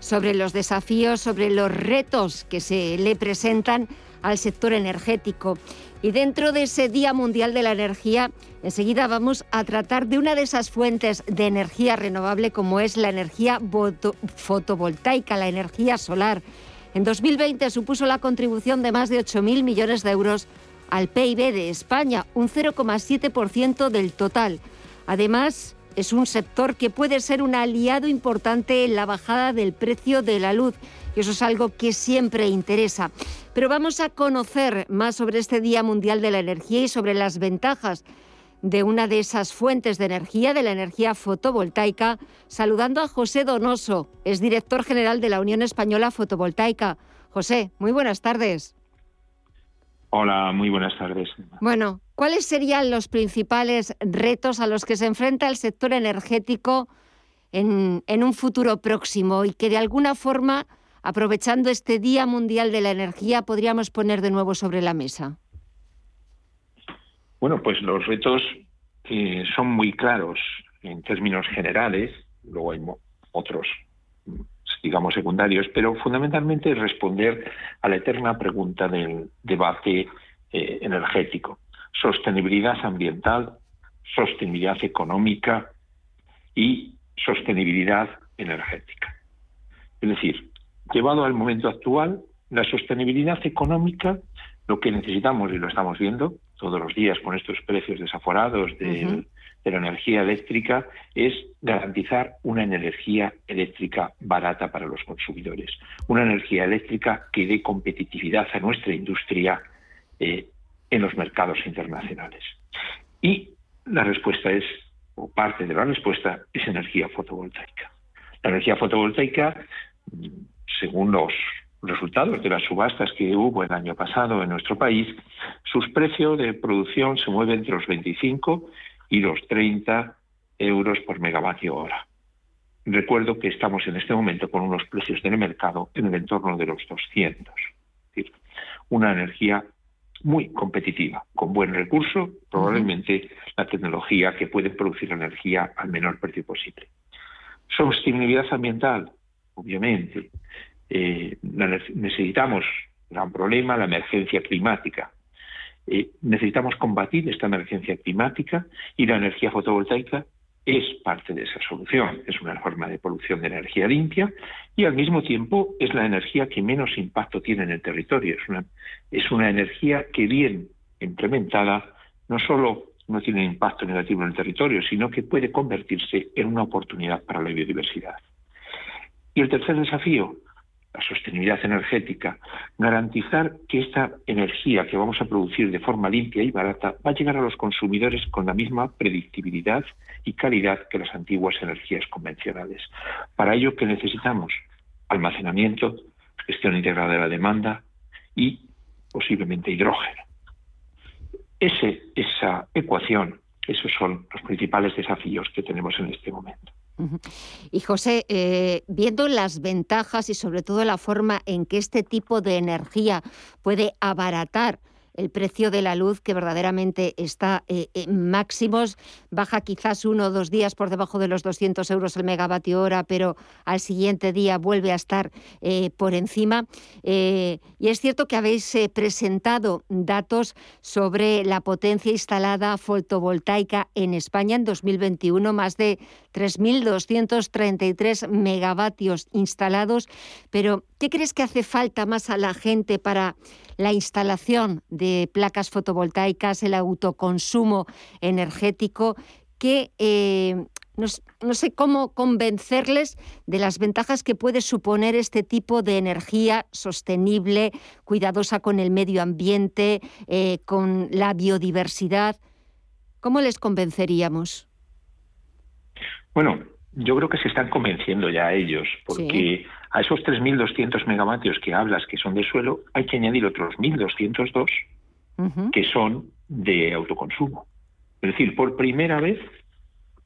sobre los desafíos, sobre los retos que se le presentan al sector energético. Y dentro de ese Día Mundial de la Energía, enseguida vamos a tratar de una de esas fuentes de energía renovable como es la energía fotovoltaica, la energía solar. En 2020 supuso la contribución de más de 8.000 millones de euros al PIB de España, un 0,7% del total. Además, es un sector que puede ser un aliado importante en la bajada del precio de la luz. Y eso es algo que siempre interesa. Pero vamos a conocer más sobre este Día Mundial de la Energía y sobre las ventajas de una de esas fuentes de energía, de la energía fotovoltaica, saludando a José Donoso, es director general de la Unión Española Fotovoltaica. José, muy buenas tardes. Hola, muy buenas tardes. Bueno, ¿cuáles serían los principales retos a los que se enfrenta el sector energético en, un futuro próximo y que de alguna forma, aprovechando este Día Mundial de la Energía, podríamos poner de nuevo sobre la mesa? Bueno, pues los retos eh, son muy claros en términos generales, luego hay otros digamos, secundarios, pero fundamentalmente responder a la eterna pregunta del debate eh, energético. Sostenibilidad ambiental, sostenibilidad económica y sostenibilidad energética. Es decir, llevado al momento actual, la sostenibilidad económica, lo que necesitamos, y lo estamos viendo todos los días con estos precios desaforados del, de la energía eléctrica es garantizar una energía eléctrica barata para los consumidores, una energía eléctrica que dé competitividad a nuestra industria eh, en los mercados internacionales. Y la respuesta es, o parte de la respuesta, es energía fotovoltaica. La energía fotovoltaica, según los resultados de las subastas que hubo el año pasado en nuestro país, sus precios de producción se mueven entre los 25 y los 30 euros por megavatio hora. Recuerdo que estamos en este momento con unos precios del mercado en el entorno de los 200. Es decir, una energía muy competitiva, con buen recurso, probablemente la tecnología que puede producir energía al menor precio posible. Sostenibilidad ambiental, obviamente. Eh, necesitamos, gran problema, la emergencia climática. Eh, necesitamos combatir esta emergencia climática y la energía fotovoltaica es parte de esa solución. Es una forma de producción de energía limpia y al mismo tiempo es la energía que menos impacto tiene en el territorio. Es una, es una energía que bien implementada no solo no tiene impacto negativo en el territorio, sino que puede convertirse en una oportunidad para la biodiversidad. Y el tercer desafío, la sostenibilidad energética, garantizar que esta energía que vamos a producir de forma limpia y barata va a llegar a los consumidores con la misma predictibilidad y calidad que las antiguas energías convencionales. Para ello, ¿qué necesitamos? Almacenamiento, gestión integrada de la demanda y posiblemente hidrógeno. Esa ecuación, esos son los principales desafíos que tenemos en este momento. Y José, eh, viendo las ventajas y sobre todo la forma en que este tipo de energía puede abaratar el precio de la luz que verdaderamente está eh, en máximos, baja quizás uno o dos días por debajo de los 200 euros el megavatio hora, pero al siguiente día vuelve a estar eh, por encima. y es cierto que habéis presentado datos sobre la potencia instalada fotovoltaica en España en 2021, más de 3.233 megavatios instalados, pero ¿qué crees que hace falta más a la gente para la instalación de placas fotovoltaicas, el autoconsumo energético? que eh, no, sé cómo convencerles de las ventajas que puede suponer este tipo de energía sostenible, cuidadosa con el medio ambiente, eh, con la biodiversidad. ¿Cómo les convenceríamos? Bueno, yo creo que se están convenciendo ya ellos, porque a esos 3.200 megavatios que hablas que son de suelo, hay que añadir otros 1.202 que son de autoconsumo. Es decir, por primera vez,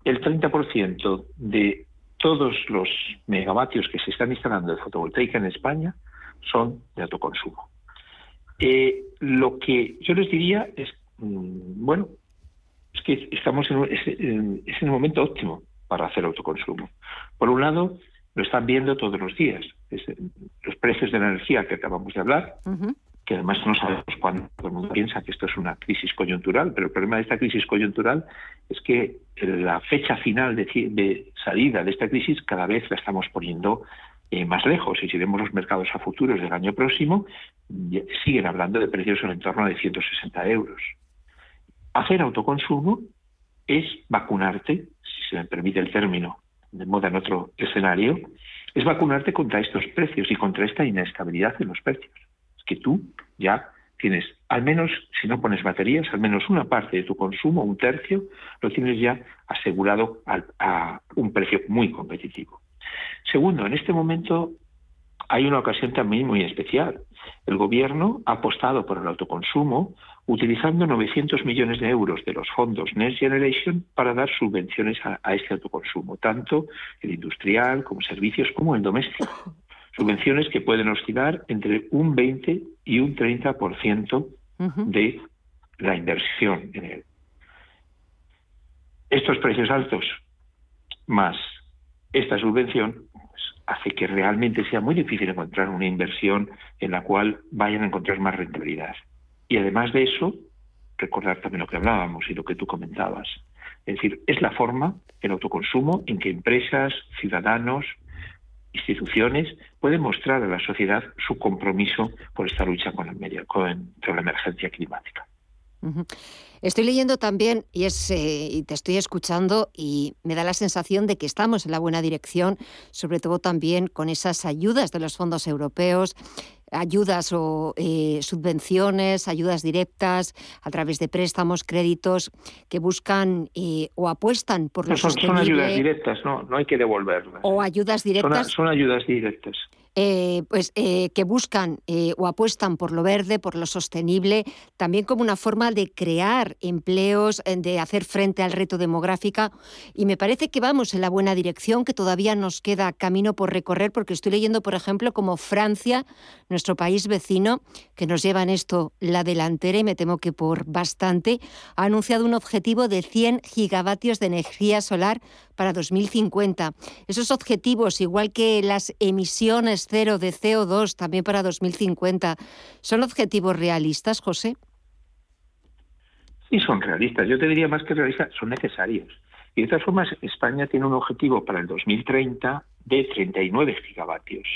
el 30% de todos los megavatios que se están instalando de fotovoltaica en España son de autoconsumo. Eh, lo que yo les diría es, mm, bueno, es que estamos en, es, en, es en un momento óptimo para hacer autoconsumo. Por un lado, lo están viendo todos los días. los precios de la energía que acabamos de hablar, que además no sabemos cuándo todo el mundo piensa que esto es una crisis coyuntural, pero el problema de esta crisis coyuntural es que la fecha final de, salida de esta crisis cada vez la estamos poniendo eh, más lejos. Y si vemos los mercados a futuros del año próximo, siguen hablando de precios en el entorno de 160 euros. Hacer autoconsumo es vacunarte se me permite el término, de moda en otro escenario, es vacunarte contra estos precios y contra esta inestabilidad en los precios. Que tú ya tienes, al menos si no pones baterías, al menos una parte de tu consumo, un tercio, lo tienes ya asegurado a un precio muy competitivo. Segundo, en este momento hay una ocasión también muy especial. El Gobierno ha apostado por el autoconsumo utilizando 900 millones de euros de los fondos Next Generation para dar subvenciones a, este autoconsumo, tanto el industrial como servicios como el doméstico. Subvenciones que pueden oscilar entre un 20 y un 30% de la inversión en él. Estos precios altos más esta subvención pues, hace que realmente sea muy difícil encontrar una inversión en la cual vayan a encontrar más rentabilidad. Y además de eso, recordar también lo que hablábamos y lo que tú comentabas. Es decir, es la forma, el autoconsumo, en que empresas, ciudadanos, instituciones pueden mostrar a la sociedad su compromiso por esta lucha con el medio, contra la emergencia climática. Estoy leyendo también y, es, eh, y te estoy escuchando y me da la sensación de que estamos en la buena dirección, sobre todo también con esas ayudas de los fondos europeos, ayudas o eh, subvenciones, ayudas directas a través de préstamos, créditos que buscan eh, o apuestan por los son, Son ayudas directas, no, no hay que devolverlas. O ayudas directas. son ayudas directas. Eh, pues, eh, que buscan eh, o apuestan por lo verde, por lo sostenible, también como una forma de crear empleos, de hacer frente al reto demográfico. Y me parece que vamos en la buena dirección, que todavía nos queda camino por recorrer, porque estoy leyendo, por ejemplo, como Francia, nuestro país vecino, que nos lleva en esto la delantera y me temo que por bastante, ha anunciado un objetivo de 100 gigavatios de energía solar para 2050. Esos objetivos, igual que las emisiones cero de CO2 también para 2050, ¿son objetivos realistas, José? Sí, son realistas. Yo te diría más que realistas, son necesarios. Y de todas formas, España tiene un objetivo para el 2030 de 39 gigavatios.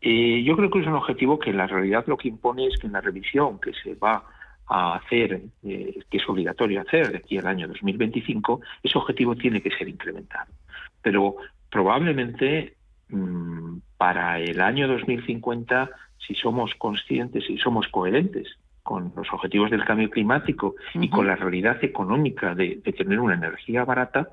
Eh, yo creo que es un objetivo que en la realidad lo que impone es que en la revisión que se va a hacer, eh, que es obligatorio hacer de aquí al año 2025, ese objetivo tiene que ser incrementado. Pero probablemente mm, para el año 2050, si somos conscientes y somos coherentes con los objetivos del cambio climático y con la realidad económica de, tener una energía barata,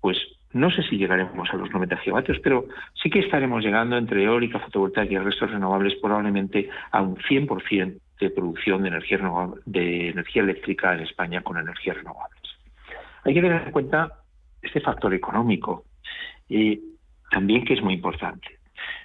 pues no sé si llegaremos a los 90 gigavatios, pero sí que estaremos llegando entre eólica, fotovoltaica y restos renovables probablemente a un 100% de producción de energía, de energía eléctrica en España con energías renovables. Hay que tener en cuenta este factor económico, y también que es muy importante.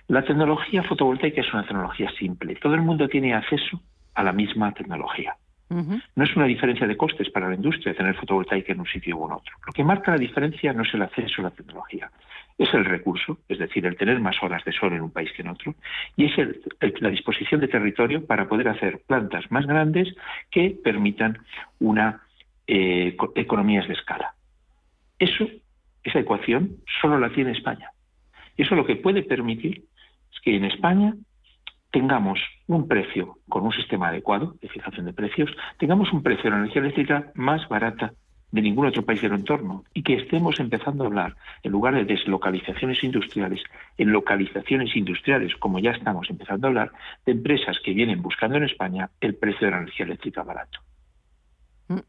La tecnología fotovoltaica es una tecnología simple. Todo el mundo tiene acceso a la misma tecnología. No es una diferencia de costes para la industria tener fotovoltaica en un sitio u en otro. Lo que marca la diferencia no es el acceso a la tecnología, es el recurso, es decir, el tener más horas de sol en un país que en otro, y es la disposición de territorio para poder hacer plantas más grandes que permitan una eh, economías de escala. Eso, esa ecuación, solo la tiene España. Y eso lo que puede permitir es que en España tengamos un precio con un sistema adecuado de fijación de precios, tengamos un precio de la energía eléctrica más barata de ningún otro país del entorno y que estemos empezando a hablar, en lugar de deslocalizaciones industriales, en localizaciones industriales, como ya estamos empezando a hablar, de empresas que vienen buscando en España el precio de la energía eléctrica barato. Mm.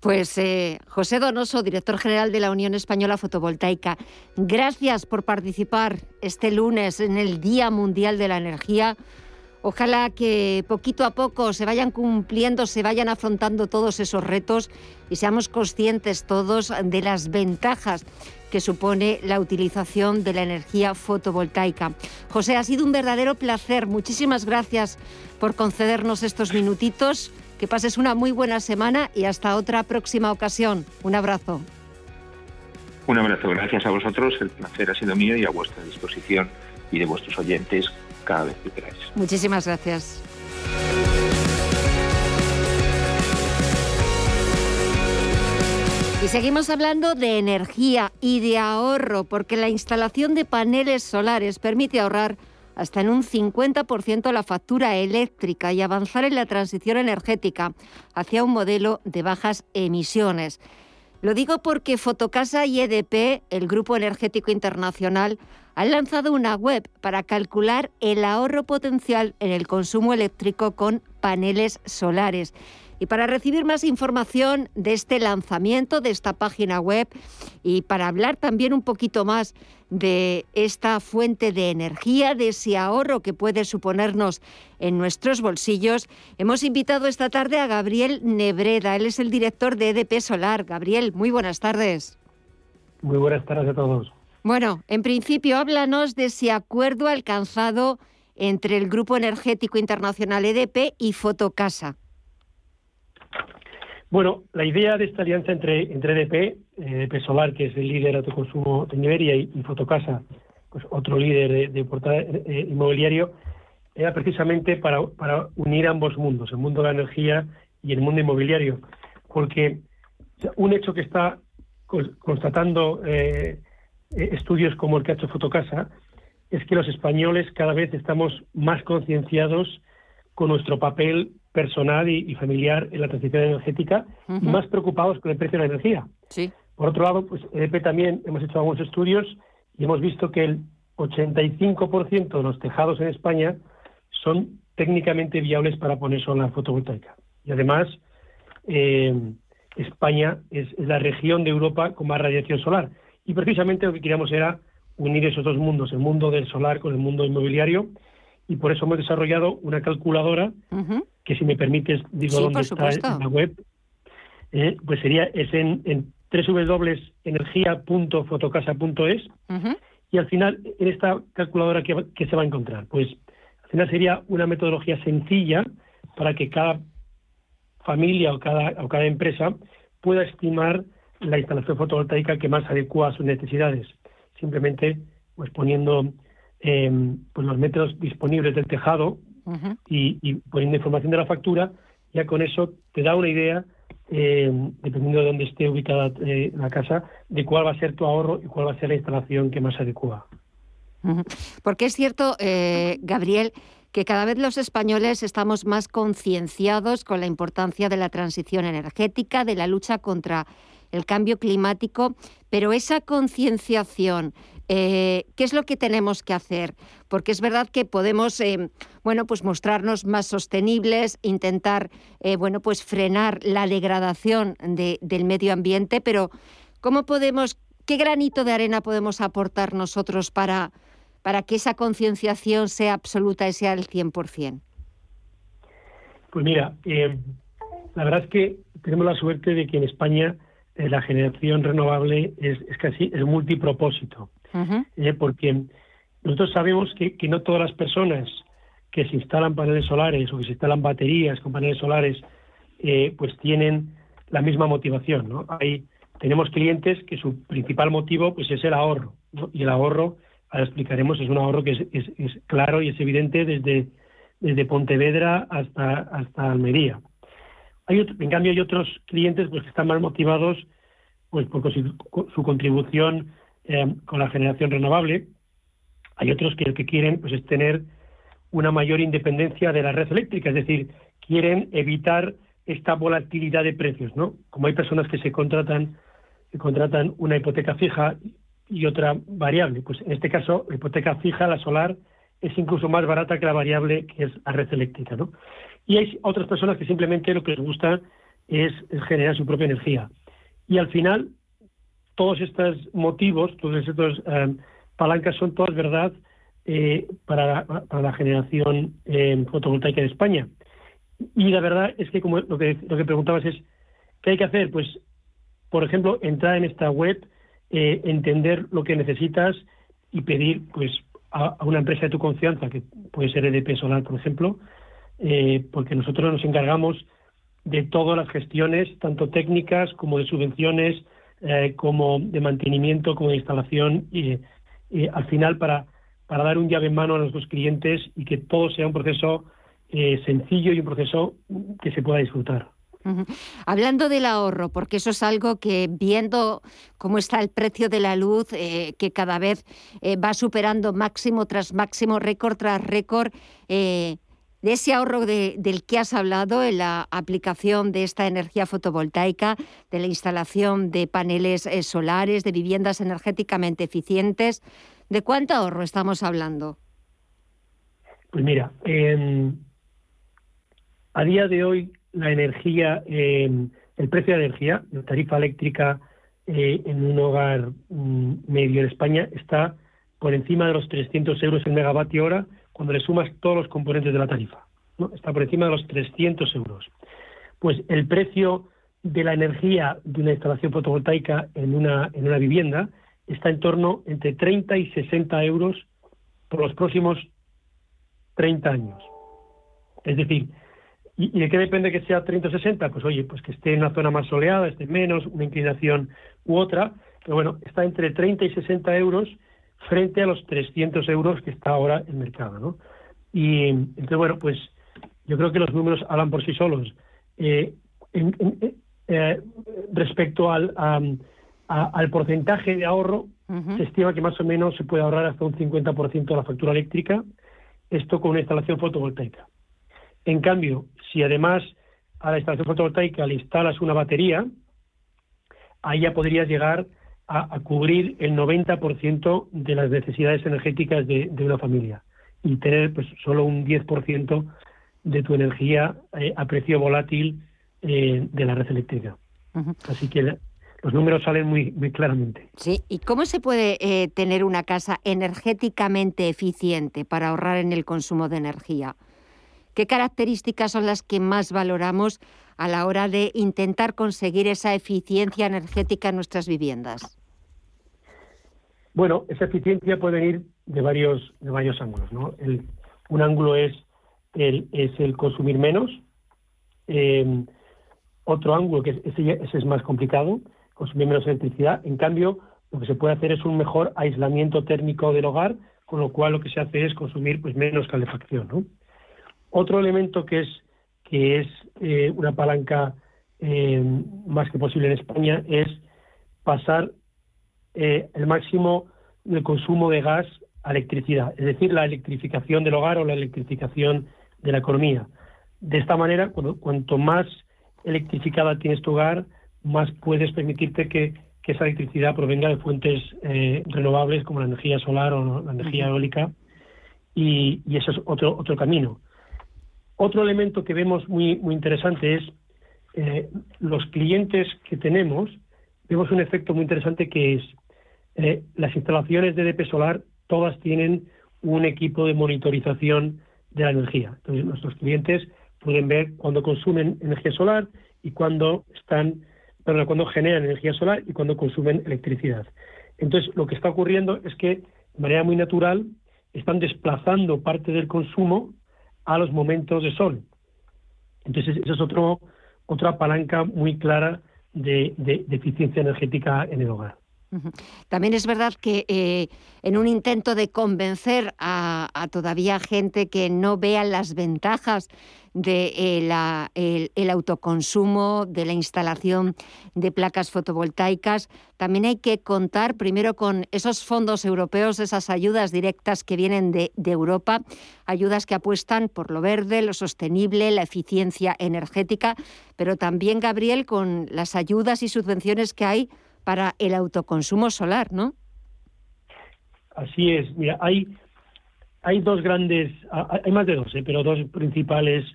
Pues eh, José Donoso, director general de la Unión Española Fotovoltaica, gracias por participar este lunes en el Día Mundial de la Energía. Ojalá que poquito a poco se vayan cumpliendo, se vayan afrontando todos esos retos y seamos conscientes todos de las ventajas que supone la utilización de la energía fotovoltaica. José, ha sido un verdadero placer. Muchísimas gracias por concedernos estos minutitos. Que pases una muy buena semana y hasta otra próxima ocasión. Un abrazo. Un abrazo, gracias a vosotros. El placer ha sido mío y a vuestra disposición y de vuestros oyentes cada vez que queráis. Muchísimas gracias. Y seguimos hablando de energía y de ahorro, porque la instalación de paneles solares permite ahorrar hasta en un 50% la factura eléctrica y avanzar en la transición energética hacia un modelo de bajas emisiones. Lo digo porque Fotocasa y EDP, el Grupo Energético Internacional, han lanzado una web para calcular el ahorro potencial en el consumo eléctrico con paneles solares. Y para recibir más información de este lanzamiento, de esta página web, y para hablar también un poquito más de esta fuente de energía, de ese ahorro que puede suponernos en nuestros bolsillos, hemos invitado esta tarde a Gabriel Nebreda. Él es el director de EDP Solar. Gabriel, muy buenas tardes. Muy buenas tardes a todos. Bueno, en principio, háblanos de ese acuerdo alcanzado entre el Grupo Energético Internacional EDP y Fotocasa. Bueno, la idea de esta alianza entre, entre EDP, EDP Solar, que es el líder de autoconsumo de Iberia, y, Fotocasa, pues otro líder de, portal eh, inmobiliario, era precisamente para, para unir ambos mundos, el mundo de la energía y el mundo inmobiliario. Porque un hecho que está constatando eh, estudios como el que ha hecho Fotocasa es que los españoles cada vez estamos más concienciados con nuestro papel personal y, familiar en la transición energética y más preocupados con el precio de la energía. Sí. Por otro lado, pues EDP también hemos hecho algunos estudios y hemos visto que el 85% de los tejados en España son técnicamente viables para poner solar fotovoltaica. Y además, eh, España es, la región de Europa con más radiación solar. Y precisamente lo que queríamos era unir esos dos mundos, el mundo del solar con el mundo inmobiliario, y por eso hemos desarrollado una calculadora que si me permites digo dónde está en la web, eh, pues sería es en, en www.energia.fotocasa.es y al final en esta calculadora que, se va a encontrar, pues al final sería una metodología sencilla para que cada familia o cada, o cada empresa pueda estimar la instalación fotovoltaica que más adecua a sus necesidades. Simplemente pues poniendo eh, pues los métodos disponibles del tejado y, poniendo información de la factura, ya con eso te da una idea, eh, dependiendo de dónde esté ubicada eh, la casa, de cuál va a ser tu ahorro y cuál va a ser la instalación que más adecua. Porque es cierto, eh, Gabriel, que cada vez los españoles estamos más concienciados con la importancia de la transición energética, de la lucha contra el cambio climático, pero esa concienciación, eh, ¿Qué es lo que tenemos que hacer? Porque es verdad que podemos, eh, bueno, pues mostrarnos más sostenibles, intentar, eh, bueno, pues frenar la degradación del medio ambiente, pero ¿cómo podemos, qué granito de arena podemos aportar nosotros para, para que esa concienciación sea absoluta y sea al 100%? Pues mira, la verdad es que tenemos la suerte de que en España la generación renovable es, es casi el multipropósito. Eh, porque nosotros sabemos que, no todas las personas que se instalan paneles solares o que se instalan baterías con paneles solares, eh, pues tienen la misma motivación. ¿no? Hay, tenemos clientes que su principal motivo pues es el ahorro. Y el ahorro, ahora explicaremos, es un ahorro que es, claro y es evidente desde, desde Pontevedra hasta, hasta Almería. En cambio, hay otros clientes pues, que están más motivados pues, por su, contribución eh, con la generación renovable. Hay otros que lo que quieren pues, es tener una mayor independencia de la red eléctrica, es decir, quieren evitar esta volatilidad de precios, ¿no? Como hay personas que se contratan, que contratan una hipoteca fija y otra variable, pues en este caso la hipoteca fija, la solar, es incluso más barata que la variable que es la red eléctrica, ¿no? Y hay otras personas que simplemente lo que les gusta es, generar su propia energía. Y al final, todos estos motivos, todas estas eh, palancas son todas verdad eh, para, la generación eh, fotovoltaica de España. Y la verdad es que, como lo que, lo que preguntabas es, ¿qué hay que hacer? Pues, por ejemplo, entrar en esta web, eh, entender lo que necesitas y pedir pues a, una empresa de tu confianza, que puede ser EDP Solar, por ejemplo, eh, porque nosotros nos encargamos de todas las gestiones, tanto técnicas como de subvenciones, eh, como de mantenimiento, como de instalación, y, al final para, dar un llave en mano a nuestros clientes y que todo sea un proceso eh, sencillo y un proceso que se pueda disfrutar. Hablando del ahorro, porque eso es algo que viendo cómo está el precio de la luz, eh, que cada vez eh, va superando máximo tras máximo, récord tras récord, de ese ahorro del que has hablado en la aplicación de esta energía fotovoltaica, de la instalación de paneles solares, de viviendas energéticamente eficientes, ¿de cuánto ahorro estamos hablando? Pues mira, a día de hoy, la energía, el precio de energía, la tarifa eléctrica eh, en un hogar mm, medio en España está por encima de los 300 euros el megavatio hora cuando le sumas todos los componentes de la tarifa. Está por encima de los 300 euros. Pues el precio de la energía de una instalación fotovoltaica en una, en una vivienda está en torno entre 30 y 60 euros por los próximos 30 años. Es decir, ¿Y, de qué depende que sea 30 o 60? Pues oye, pues que esté en una zona más soleada, esté menos, una inclinación u otra, pero bueno, está entre 30 y 60 euros frente a los 300 euros que está ahora el mercado, ¿no? Y entonces, bueno, pues yo creo que los números hablan por sí solos. Eh, eh, respecto al, al porcentaje de ahorro, se estima que más o menos se puede ahorrar hasta un 50% de la factura eléctrica, esto con una instalación fotovoltaica. En cambio, si además a la instalación fotovoltaica le instalas una batería, ahí ya podrías llegar a, cubrir el 90% de las necesidades energéticas de, una familia y tener pues solo un 10% de tu energía eh, a precio volátil eh, de la red eléctrica. Así que los números salen muy, muy claramente. Sí, ¿y cómo se puede eh, tener una casa energéticamente eficiente para ahorrar en el consumo de energía? ¿Qué características son las que más valoramos a la hora de intentar conseguir esa eficiencia energética en nuestras viviendas? Bueno, esa eficiencia puede venir de varios, de varios ángulos. un ángulo es el, es el consumir menos. Em, otro ángulo, que ese, ese es más complicado, consumir menos electricidad. En cambio, lo que se puede hacer es un mejor aislamiento térmico del hogar, con lo cual lo que se hace es consumir pues menos calefacción. ¿no? Otro elemento que es, que es eh, una palanca eh, más que posible en España es pasar eh, el máximo del consumo de gas a electricidad, es decir, la electrificación del hogar o la electrificación de la economía. De esta manera, cuanto más electrificada tienes tu hogar, más puedes permitirte que, esa electricidad provenga de fuentes renovables como la energía solar o la energía eólica y, y, eso es otro, otro camino. Otro elemento que vemos muy, muy interesante es eh, los clientes que tenemos, vemos un efecto muy interesante que es eh, las instalaciones de DP Solar, todas tienen un equipo de monitorización de la energía. Entonces, nuestros clientes pueden ver cuándo consumen energía solar y cuándo están, perdón, cuándo generan energía solar y cuándo consumen electricidad. Entonces, lo que está ocurriendo es que de manera muy natural están desplazando parte del consumo a los momentos de sol. Entonces, eso es otro, otra palanca muy clara de eficiencia energética en el hogar. También es verdad que eh, en un intento de convencer a, todavía gente que no vea las ventajas de eh, el, autoconsumo, de la instalación de placas fotovoltaicas, también hay que contar primero con esos fondos europeos, esas ayudas directas que vienen de, de Europa, ayudas que apuestan por lo verde, lo sostenible, la eficiencia energética, pero también, Gabriel, con las ayudas y subvenciones que hay para el autoconsumo solar, ¿no? Así es. Mira, hay, hay dos grandes, hay más de dos, ¿eh? pero dos principales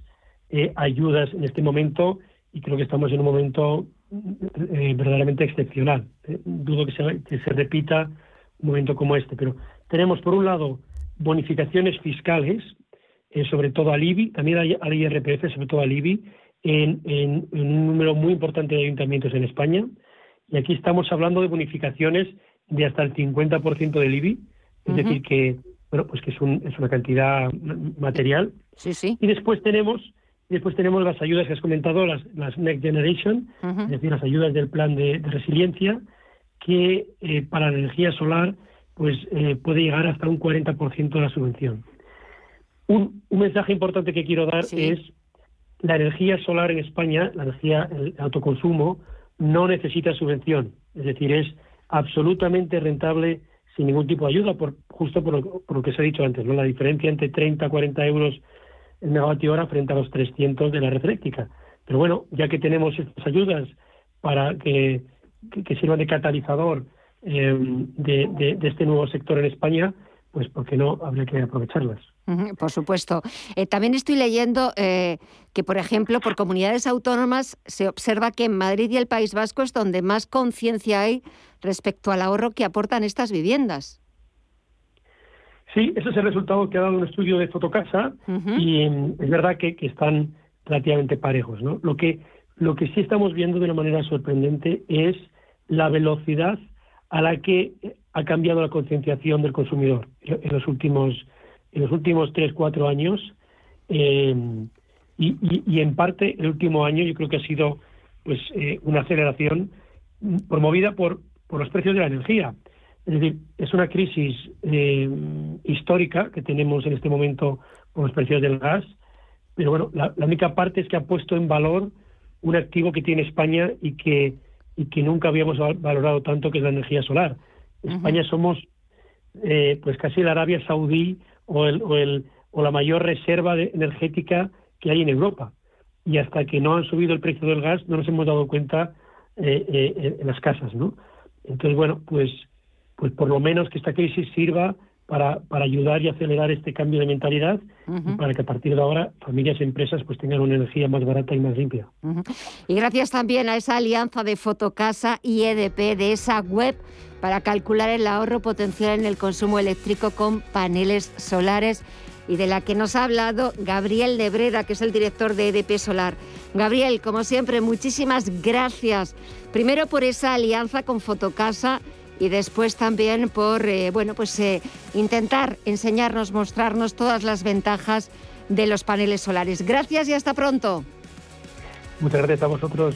eh, ayudas en este momento y creo que estamos en un momento eh, verdaderamente excepcional. dudo que se, repita un momento como este, pero tenemos por un lado bonificaciones fiscales, sobre todo al IBI, también al IRPF, sobre todo al IBI, en, un número muy importante de ayuntamientos en España. Y aquí estamos hablando de bonificaciones de hasta el 50% del IBI, es decir, que bueno, pues que es, un, es una cantidad material. Sí, sí. Y después tenemos después tenemos las ayudas que has comentado, las, las Next Generation, es decir, las ayudas del plan de, resiliencia, que eh, para la energía solar pues eh, puede llegar hasta un 40% de la subvención. Un, un, mensaje importante que quiero dar es la energía solar en España, la energía, el autoconsumo, no necesita subvención, es decir, es absolutamente rentable sin ningún tipo de ayuda, por, justo por lo, que se ha dicho antes, ¿no? la diferencia entre 30 y 40 euros el megavatio hora frente a los 300 de la red eléctrica. Pero bueno, ya que tenemos estas ayudas para que, sirvan de catalizador de, de este nuevo sector en España, pues porque no habría que aprovecharlas. Por supuesto. Eh, también estoy leyendo eh, que, por ejemplo, por comunidades autónomas se observa que en Madrid y el País Vasco es donde más conciencia hay respecto al ahorro que aportan estas viviendas. Sí, ese es el resultado que ha dado un estudio de Fotocasa y mm, es verdad que, están relativamente parejos. ¿no? Lo, que, lo que sí estamos viendo de una manera sorprendente es la velocidad a la que ha cambiado la concienciación del consumidor en los últimos en los últimos tres, cuatro años eh, y, en parte el último año yo creo que ha sido pues eh, una aceleración promovida por, por los precios de la energía. Es decir, es una crisis eh, histórica que tenemos en este momento con los precios del gas, pero bueno, la, única parte es que ha puesto en valor un activo que tiene España y que, y que nunca habíamos valorado tanto, que es la energía solar. España somos pues casi la Arabia Saudí o, el, o, el, o la mayor reserva energética que hay en Europa. Y hasta que no han subido el precio del gas no nos hemos dado cuenta eh, eh, en las casas, ¿no? Entonces, bueno, pues, pues por lo menos que esta crisis sirva para, para ayudar y acelerar este cambio de mentalidad y para que a partir de ahora familias y empresas pues tengan una energía más barata y más limpia. Y gracias también a esa alianza de Fotocasa y EDP, de esa web para calcular el ahorro potencial en el consumo eléctrico con paneles solares y de la que nos ha hablado Gabriel de Breda, que es el director de EDP Solar. Gabriel, como siempre, muchísimas gracias. Primero por esa alianza con Fotocasa y después también por eh, bueno, pues, eh, intentar enseñarnos, mostrarnos todas las ventajas de los paneles solares. Gracias y hasta pronto. Muchas gracias a vosotros.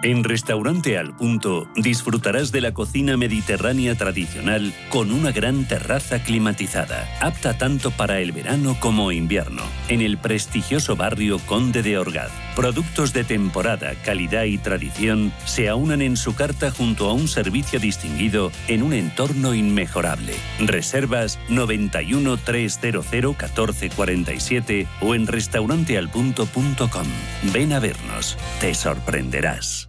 En Restaurante Al Punto disfrutarás de la cocina mediterránea tradicional con una gran terraza climatizada, apta tanto para el verano como invierno, en el prestigioso barrio Conde de Orgaz. Productos de temporada, calidad y tradición se aunan en su carta junto a un servicio distinguido en un entorno inmejorable. Reservas 91 300 1447 o en restaurantealpunto.com. Ven a vernos, te sorprenderás.